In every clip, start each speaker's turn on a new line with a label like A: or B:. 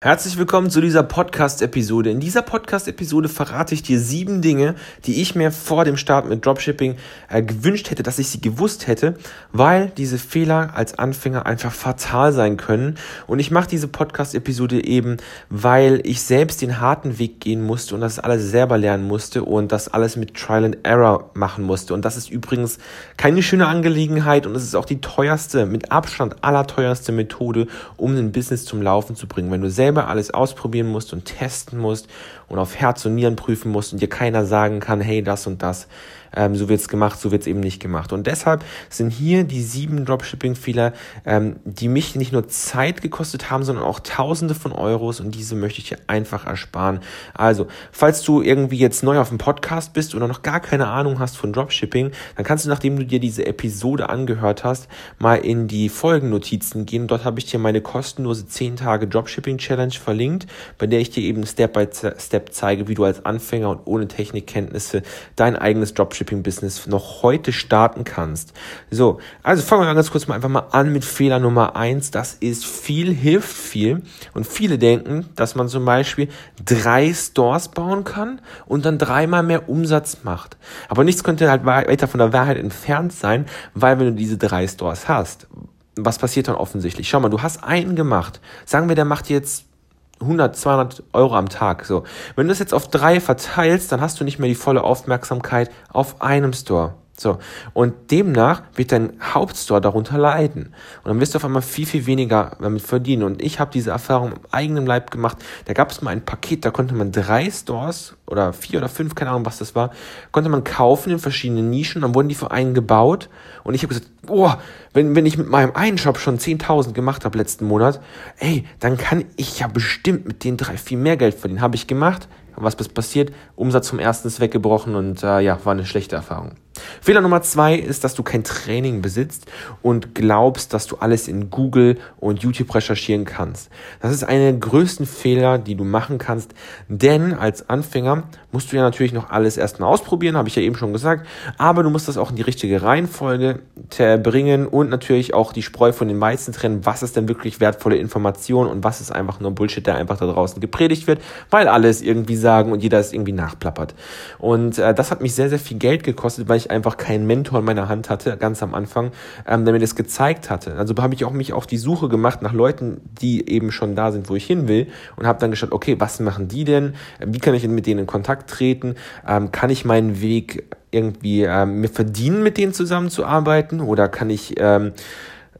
A: Herzlich willkommen zu dieser Podcast-Episode. In dieser Podcast-Episode verrate ich dir sieben Dinge, die ich mir vor dem Start mit Dropshipping äh, gewünscht hätte, dass ich sie gewusst hätte, weil diese Fehler als Anfänger einfach fatal sein können. Und ich mache diese Podcast-Episode eben, weil ich selbst den harten Weg gehen musste und das alles selber lernen musste und das alles mit Trial and Error machen musste. Und das ist übrigens keine schöne Angelegenheit und es ist auch die teuerste, mit Abstand allerteuerste Methode, um ein Business zum Laufen zu bringen. Wenn du selbst selber alles ausprobieren musst und testen musst und auf Herz und Nieren prüfen musst und dir keiner sagen kann, hey, das und das ähm, so wird's gemacht, so wird's eben nicht gemacht. Und deshalb sind hier die sieben Dropshipping-Fehler, ähm, die mich nicht nur Zeit gekostet haben, sondern auch Tausende von Euros und diese möchte ich dir einfach ersparen. Also, falls du irgendwie jetzt neu auf dem Podcast bist oder noch gar keine Ahnung hast von Dropshipping, dann kannst du, nachdem du dir diese Episode angehört hast, mal in die Folgennotizen gehen. Dort habe ich dir meine kostenlose 10 Tage Dropshipping Challenge verlinkt, bei der ich dir eben Step by Step zeige, wie du als Anfänger und ohne Technikkenntnisse dein eigenes Dropshipping Dropshipping-Business noch heute starten kannst. So, also fangen wir ganz kurz mal einfach mal an mit Fehler Nummer eins. Das ist viel hilft viel. Und viele denken, dass man zum Beispiel drei Stores bauen kann und dann dreimal mehr Umsatz macht. Aber nichts könnte halt weiter von der Wahrheit entfernt sein, weil wenn du diese drei Stores hast, was passiert dann offensichtlich? Schau mal, du hast einen gemacht. Sagen wir, der macht jetzt 100, 200 Euro am Tag. So, wenn du das jetzt auf drei verteilst, dann hast du nicht mehr die volle Aufmerksamkeit auf einem Store. So, und demnach wird dein Hauptstore darunter leiden. Und dann wirst du auf einmal viel, viel weniger damit verdienen. Und ich habe diese Erfahrung im eigenen Leib gemacht. Da gab es mal ein Paket, da konnte man drei Stores oder vier oder fünf, keine Ahnung, was das war, konnte man kaufen in verschiedenen Nischen. Dann wurden die für einen gebaut. Und ich habe gesagt, oh, wenn, wenn ich mit meinem einen Shop schon 10.000 gemacht habe letzten Monat, ey, dann kann ich ja bestimmt mit den drei viel mehr Geld verdienen. Habe ich gemacht. Was passiert? Umsatz vom ersten ist weggebrochen und äh, ja, war eine schlechte Erfahrung. Fehler Nummer zwei ist, dass du kein Training besitzt und glaubst, dass du alles in Google und YouTube recherchieren kannst. Das ist einer der größten Fehler, die du machen kannst, denn als Anfänger musst du ja natürlich noch alles erstmal ausprobieren, habe ich ja eben schon gesagt, aber du musst das auch in die richtige Reihenfolge bringen und natürlich auch die Spreu von den Weizen trennen, was ist denn wirklich wertvolle Information und was ist einfach nur Bullshit, der einfach da draußen gepredigt wird, weil alle es irgendwie sagen und jeder es irgendwie nachplappert. Und äh, das hat mich sehr, sehr viel Geld gekostet, weil ich einfach keinen Mentor in meiner Hand hatte, ganz am Anfang, ähm, der mir das gezeigt hatte. Also habe ich auch mich auf die Suche gemacht nach Leuten, die eben schon da sind, wo ich hin will und habe dann geschaut, okay, was machen die denn? Wie kann ich mit denen in Kontakt treten? Ähm, kann ich meinen Weg irgendwie ähm, mir verdienen, mit denen zusammenzuarbeiten oder kann ich ähm,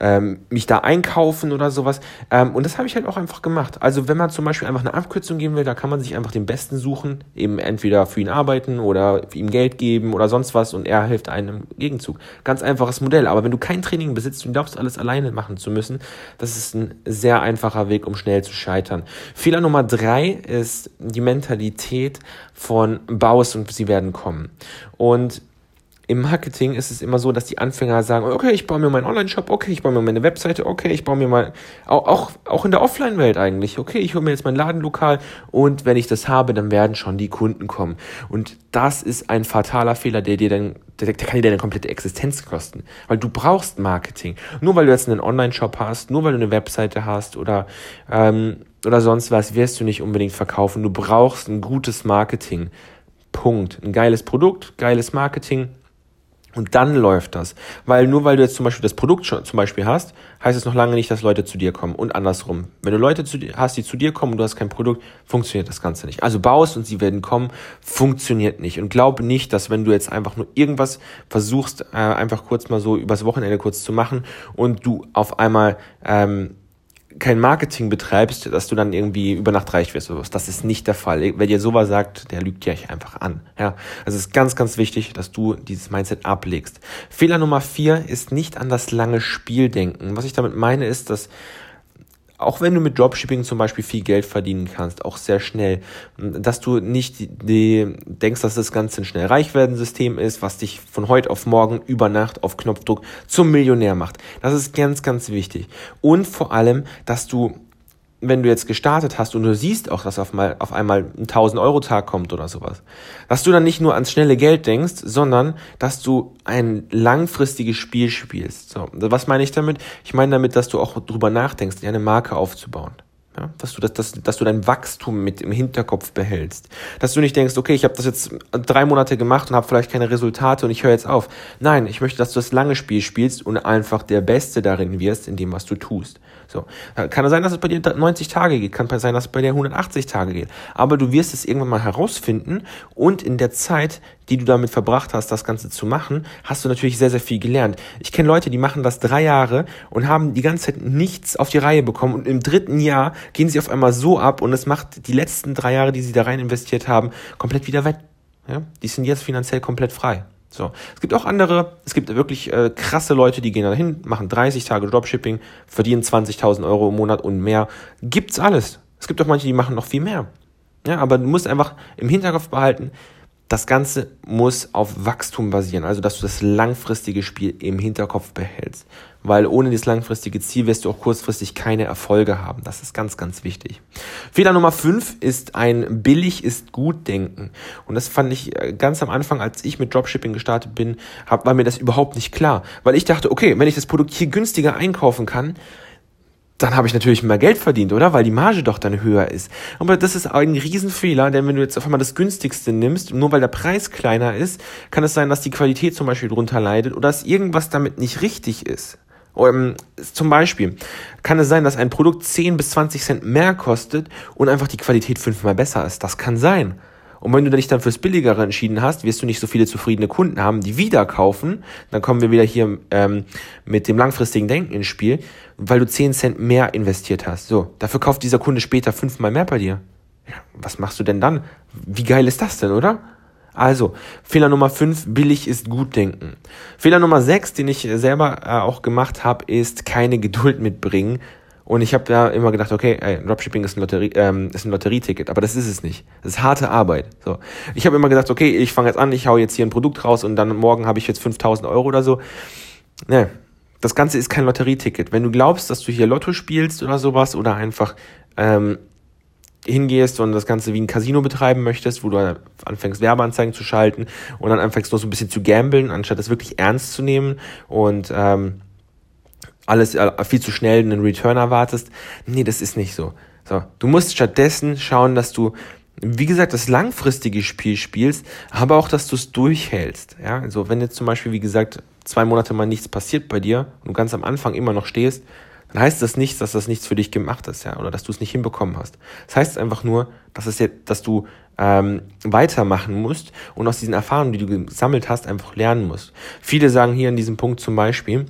A: ähm, mich da einkaufen oder sowas. Ähm, und das habe ich halt auch einfach gemacht. Also wenn man zum Beispiel einfach eine Abkürzung geben will, da kann man sich einfach den Besten suchen, eben entweder für ihn arbeiten oder ihm Geld geben oder sonst was und er hilft einem im Gegenzug. Ganz einfaches Modell. Aber wenn du kein Training besitzt und glaubst, alles alleine machen zu müssen, das ist ein sehr einfacher Weg, um schnell zu scheitern. Fehler Nummer drei ist die Mentalität von Baus und sie werden kommen. Und im Marketing ist es immer so, dass die Anfänger sagen, okay, ich baue mir meinen Online-Shop, okay, ich baue mir meine Webseite, okay, ich baue mir mal, auch, auch, in der Offline-Welt eigentlich, okay, ich hole mir jetzt mein Ladenlokal und wenn ich das habe, dann werden schon die Kunden kommen. Und das ist ein fataler Fehler, der dir dann, der, der kann dir deine komplette Existenz kosten. Weil du brauchst Marketing. Nur weil du jetzt einen Online-Shop hast, nur weil du eine Webseite hast oder, ähm, oder sonst was, wirst du nicht unbedingt verkaufen. Du brauchst ein gutes Marketing. Punkt. Ein geiles Produkt, geiles Marketing und dann läuft das. Weil nur weil du jetzt zum Beispiel das Produkt schon zum Beispiel hast, heißt es noch lange nicht, dass Leute zu dir kommen. Und andersrum. Wenn du Leute zu dir, hast, die zu dir kommen und du hast kein Produkt, funktioniert das Ganze nicht. Also baust und sie werden kommen, funktioniert nicht. Und glaube nicht, dass wenn du jetzt einfach nur irgendwas versuchst, äh, einfach kurz mal so übers Wochenende kurz zu machen und du auf einmal ähm, kein Marketing betreibst, dass du dann irgendwie über Nacht reich wirst oder was. Das ist nicht der Fall. Wer dir sowas sagt, der lügt dir einfach an. Ja, also es ist ganz, ganz wichtig, dass du dieses Mindset ablegst. Fehler Nummer vier ist nicht an das lange Spiel denken. Was ich damit meine ist, dass auch wenn du mit Dropshipping zum Beispiel viel Geld verdienen kannst, auch sehr schnell, dass du nicht die, denkst, dass das Ganze ein schnell reich werden System ist, was dich von heute auf morgen über Nacht auf Knopfdruck zum Millionär macht. Das ist ganz, ganz wichtig. Und vor allem, dass du wenn du jetzt gestartet hast und du siehst auch, dass auf, mal, auf einmal ein 1000 Euro Tag kommt oder sowas, dass du dann nicht nur ans schnelle Geld denkst, sondern dass du ein langfristiges Spiel spielst. So, was meine ich damit? Ich meine damit, dass du auch drüber nachdenkst, dir eine Marke aufzubauen. Ja, dass, du das, dass, dass du dein Wachstum mit im Hinterkopf behältst. Dass du nicht denkst, okay, ich habe das jetzt drei Monate gemacht und habe vielleicht keine Resultate und ich höre jetzt auf. Nein, ich möchte, dass du das lange Spiel spielst und einfach der Beste darin wirst, in dem, was du tust. So. Kann sein, dass es bei dir 90 Tage geht, kann sein, dass es bei dir 180 Tage geht. Aber du wirst es irgendwann mal herausfinden und in der Zeit, die du damit verbracht hast, das Ganze zu machen, hast du natürlich sehr, sehr viel gelernt. Ich kenne Leute, die machen das drei Jahre und haben die ganze Zeit nichts auf die Reihe bekommen und im dritten Jahr gehen sie auf einmal so ab und es macht die letzten drei Jahre, die sie da rein investiert haben, komplett wieder wett. Ja? Die sind jetzt finanziell komplett frei. So. Es gibt auch andere, es gibt wirklich äh, krasse Leute, die gehen da hin, machen 30 Tage Dropshipping, verdienen 20.000 Euro im Monat und mehr. Gibt's alles. Es gibt auch manche, die machen noch viel mehr. Ja, aber du musst einfach im Hinterkopf behalten, das Ganze muss auf Wachstum basieren, also dass du das langfristige Spiel im Hinterkopf behältst. Weil ohne das langfristige Ziel wirst du auch kurzfristig keine Erfolge haben. Das ist ganz, ganz wichtig. Fehler Nummer 5 ist ein billig ist gut denken. Und das fand ich äh, ganz am Anfang, als ich mit Dropshipping gestartet bin, war mir das überhaupt nicht klar. Weil ich dachte, okay, wenn ich das Produkt hier günstiger einkaufen kann, dann habe ich natürlich mehr Geld verdient, oder? Weil die Marge doch dann höher ist. Aber das ist ein Riesenfehler, denn wenn du jetzt auf einmal das günstigste nimmst, nur weil der Preis kleiner ist, kann es sein, dass die Qualität zum Beispiel drunter leidet oder dass irgendwas damit nicht richtig ist. Um, zum Beispiel kann es sein, dass ein Produkt 10 bis 20 Cent mehr kostet und einfach die Qualität fünfmal besser ist. Das kann sein. Und wenn du dich dann fürs Billigere entschieden hast, wirst du nicht so viele zufriedene Kunden haben, die wieder kaufen. Dann kommen wir wieder hier ähm, mit dem langfristigen Denken ins Spiel, weil du 10 Cent mehr investiert hast. So, dafür kauft dieser Kunde später fünfmal mehr bei dir. Ja, was machst du denn dann? Wie geil ist das denn, oder? Also, Fehler Nummer 5, billig ist gut denken. Fehler Nummer 6, den ich selber äh, auch gemacht habe, ist keine Geduld mitbringen, und ich habe ja immer gedacht, okay, ey, Dropshipping ist ein, Lotterie, ähm, ist ein Lotterieticket, aber das ist es nicht. Das ist harte Arbeit. So, ich habe immer gedacht, okay, ich fange jetzt an, ich hau jetzt hier ein Produkt raus und dann morgen habe ich jetzt 5000 Euro oder so. Ne, das Ganze ist kein Lotterieticket. Wenn du glaubst, dass du hier Lotto spielst oder sowas oder einfach ähm, hingehst und das Ganze wie ein Casino betreiben möchtest, wo du anfängst Werbeanzeigen zu schalten und dann anfängst nur so ein bisschen zu gambeln, anstatt das wirklich ernst zu nehmen und ähm, alles äh, viel zu schnell einen Return erwartest. Nee, das ist nicht so. So, du musst stattdessen schauen, dass du wie gesagt, das langfristige Spiel spielst, aber auch, dass du es durchhältst. Ja, also wenn jetzt zum Beispiel, wie gesagt, zwei Monate mal nichts passiert bei dir und du ganz am Anfang immer noch stehst, dann heißt das nicht, dass das nichts für dich gemacht ist, ja, oder dass du es nicht hinbekommen hast. Das heißt einfach nur, dass es jetzt, dass du ähm, weitermachen musst und aus diesen Erfahrungen, die du gesammelt hast, einfach lernen musst. Viele sagen hier in diesem Punkt zum Beispiel,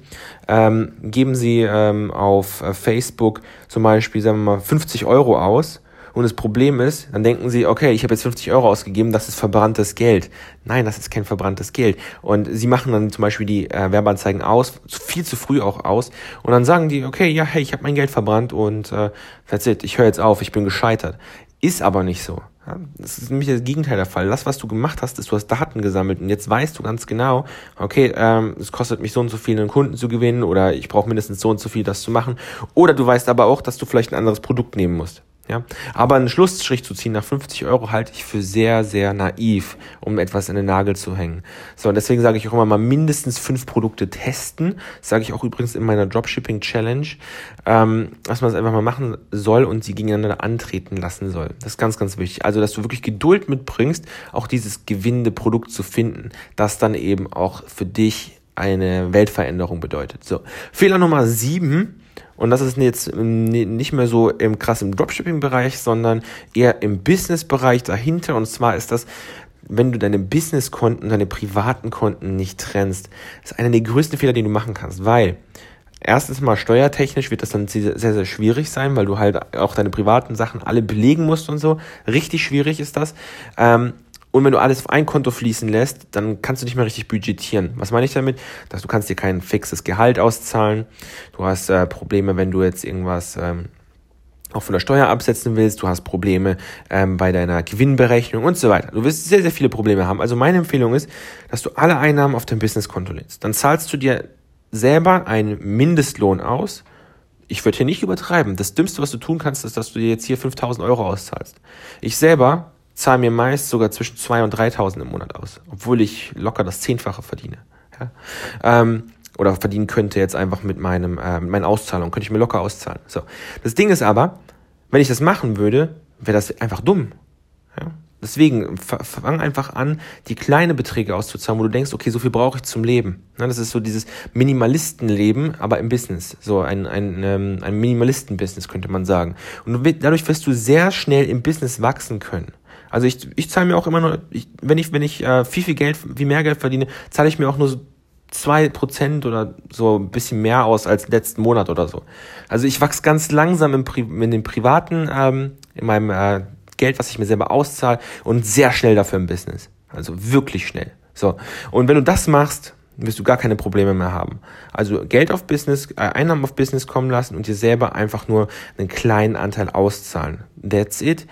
A: ähm, geben sie ähm, auf äh, Facebook zum Beispiel, sagen wir mal, 50 Euro aus und das Problem ist, dann denken sie, okay, ich habe jetzt 50 Euro ausgegeben, das ist verbranntes Geld. Nein, das ist kein verbranntes Geld. Und sie machen dann zum Beispiel die äh, Werbeanzeigen aus, viel zu früh auch aus. Und dann sagen die, okay, ja, hey, ich habe mein Geld verbrannt und äh, that's it, ich höre jetzt auf, ich bin gescheitert. Ist aber nicht so. Das ist nämlich das Gegenteil der Fall. Das, was du gemacht hast, ist, du hast Daten gesammelt und jetzt weißt du ganz genau, okay, ähm, es kostet mich so und so viel, einen Kunden zu gewinnen oder ich brauche mindestens so und so viel, das zu machen. Oder du weißt aber auch, dass du vielleicht ein anderes Produkt nehmen musst. Ja, aber einen Schlussstrich zu ziehen nach 50 Euro halte ich für sehr, sehr naiv, um etwas in den Nagel zu hängen. So, und deswegen sage ich auch immer mal mindestens fünf Produkte testen. Das sage ich auch übrigens in meiner Dropshipping Challenge, ähm, dass man es einfach mal machen soll und sie gegeneinander antreten lassen soll. Das ist ganz, ganz wichtig. Also, dass du wirklich Geduld mitbringst, auch dieses gewinnende Produkt zu finden, das dann eben auch für dich eine Weltveränderung bedeutet. So, Fehler Nummer sieben und das ist jetzt nicht mehr so im krassen Dropshipping-Bereich, sondern eher im Business-Bereich dahinter. Und zwar ist das, wenn du deine Business-Konten, deine privaten Konten nicht trennst. Das ist einer der größten Fehler, die du machen kannst, weil erstens mal steuertechnisch wird das dann sehr, sehr schwierig sein, weil du halt auch deine privaten Sachen alle belegen musst und so. Richtig schwierig ist das. Ähm, und wenn du alles auf ein Konto fließen lässt, dann kannst du nicht mehr richtig budgetieren. Was meine ich damit? Dass du kannst dir kein fixes Gehalt auszahlen. Du hast äh, Probleme, wenn du jetzt irgendwas ähm, auch von der Steuer absetzen willst. Du hast Probleme ähm, bei deiner Gewinnberechnung und so weiter. Du wirst sehr, sehr viele Probleme haben. Also meine Empfehlung ist, dass du alle Einnahmen auf dein Businesskonto lädst. Dann zahlst du dir selber einen Mindestlohn aus. Ich würde hier nicht übertreiben. Das Dümmste, was du tun kannst, ist, dass du dir jetzt hier 5000 Euro auszahlst. Ich selber zahle mir meist sogar zwischen 2.000 und 3.000 im Monat aus, obwohl ich locker das Zehnfache verdiene. Ja? Ähm, oder verdienen könnte jetzt einfach mit meinem äh, mit meinen Auszahlungen, könnte ich mir locker auszahlen. So. Das Ding ist aber, Wenn ich das machen würde, wäre das einfach dumm. Ja? Deswegen fang einfach an, die kleine Beträge auszuzahlen, wo du denkst, okay, so viel brauche ich zum Leben. Das ist so dieses Minimalistenleben, aber im Business. So ein, ein, ähm, ein Minimalisten-Business könnte man sagen. Und dadurch wirst du sehr schnell im Business wachsen können. Also ich, ich zahle mir auch immer nur, ich, wenn ich, wenn ich äh, viel, viel Geld, wie mehr Geld verdiene, zahle ich mir auch nur so zwei Prozent oder so ein bisschen mehr aus als letzten Monat oder so. Also ich wachse ganz langsam im Pri in dem privaten, ähm, in meinem äh, Geld, was ich mir selber auszahle und sehr schnell dafür im Business. Also wirklich schnell. So. Und wenn du das machst, wirst du gar keine Probleme mehr haben. Also Geld auf Business, äh, Einnahmen auf Business kommen lassen und dir selber einfach nur einen kleinen Anteil auszahlen. That's it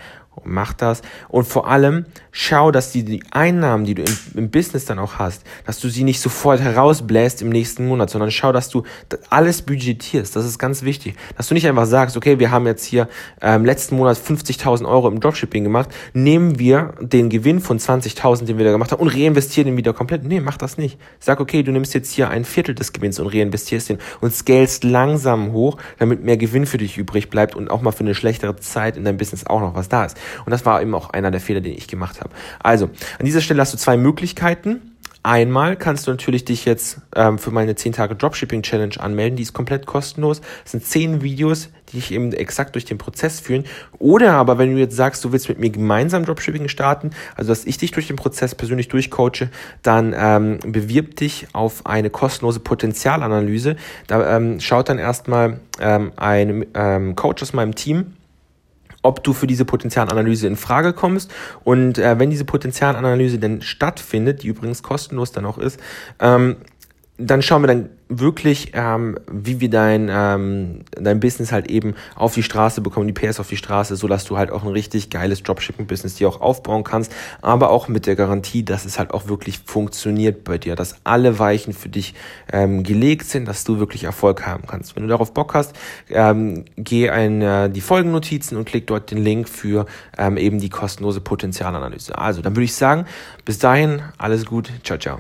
A: mach das. Und vor allem schau, dass die, die Einnahmen, die du im, im, Business dann auch hast, dass du sie nicht sofort herausbläst im nächsten Monat, sondern schau, dass du alles budgetierst. Das ist ganz wichtig. Dass du nicht einfach sagst, okay, wir haben jetzt hier ähm, letzten Monat 50.000 Euro im Dropshipping gemacht, nehmen wir den Gewinn von 20.000, den wir da gemacht haben und reinvestieren den wieder komplett. Nee, mach das nicht. Sag, okay, du nimmst jetzt hier ein Viertel des Gewinns und reinvestierst den und scalest langsam hoch, damit mehr Gewinn für dich übrig bleibt und auch mal für eine schlechtere Zeit in deinem Business auch noch was da ist. Und das war eben auch einer der Fehler, den ich gemacht habe. Also, an dieser Stelle hast du zwei Möglichkeiten. Einmal kannst du natürlich dich jetzt ähm, für meine 10 Tage Dropshipping Challenge anmelden. Die ist komplett kostenlos. Das sind 10 Videos, die dich eben exakt durch den Prozess führen. Oder aber, wenn du jetzt sagst, du willst mit mir gemeinsam Dropshipping starten, also dass ich dich durch den Prozess persönlich durchcoache, dann ähm, bewirb dich auf eine kostenlose Potenzialanalyse. Da ähm, schaut dann erstmal ähm, ein ähm, Coach aus meinem Team ob du für diese Potenzialanalyse in Frage kommst. Und äh, wenn diese Potenzialanalyse denn stattfindet, die übrigens kostenlos dann auch ist, ähm, dann schauen wir dann wirklich, ähm, wie wir dein, ähm, dein Business halt eben auf die Straße bekommen, die PS auf die Straße, so dass du halt auch ein richtig geiles Dropshipping-Business dir auch aufbauen kannst, aber auch mit der Garantie, dass es halt auch wirklich funktioniert bei dir, dass alle Weichen für dich ähm, gelegt sind, dass du wirklich Erfolg haben kannst. Wenn du darauf Bock hast, ähm, geh in äh, die Folgennotizen und klick dort den Link für ähm, eben die kostenlose Potenzialanalyse. Also, dann würde ich sagen, bis dahin, alles gut, ciao, ciao.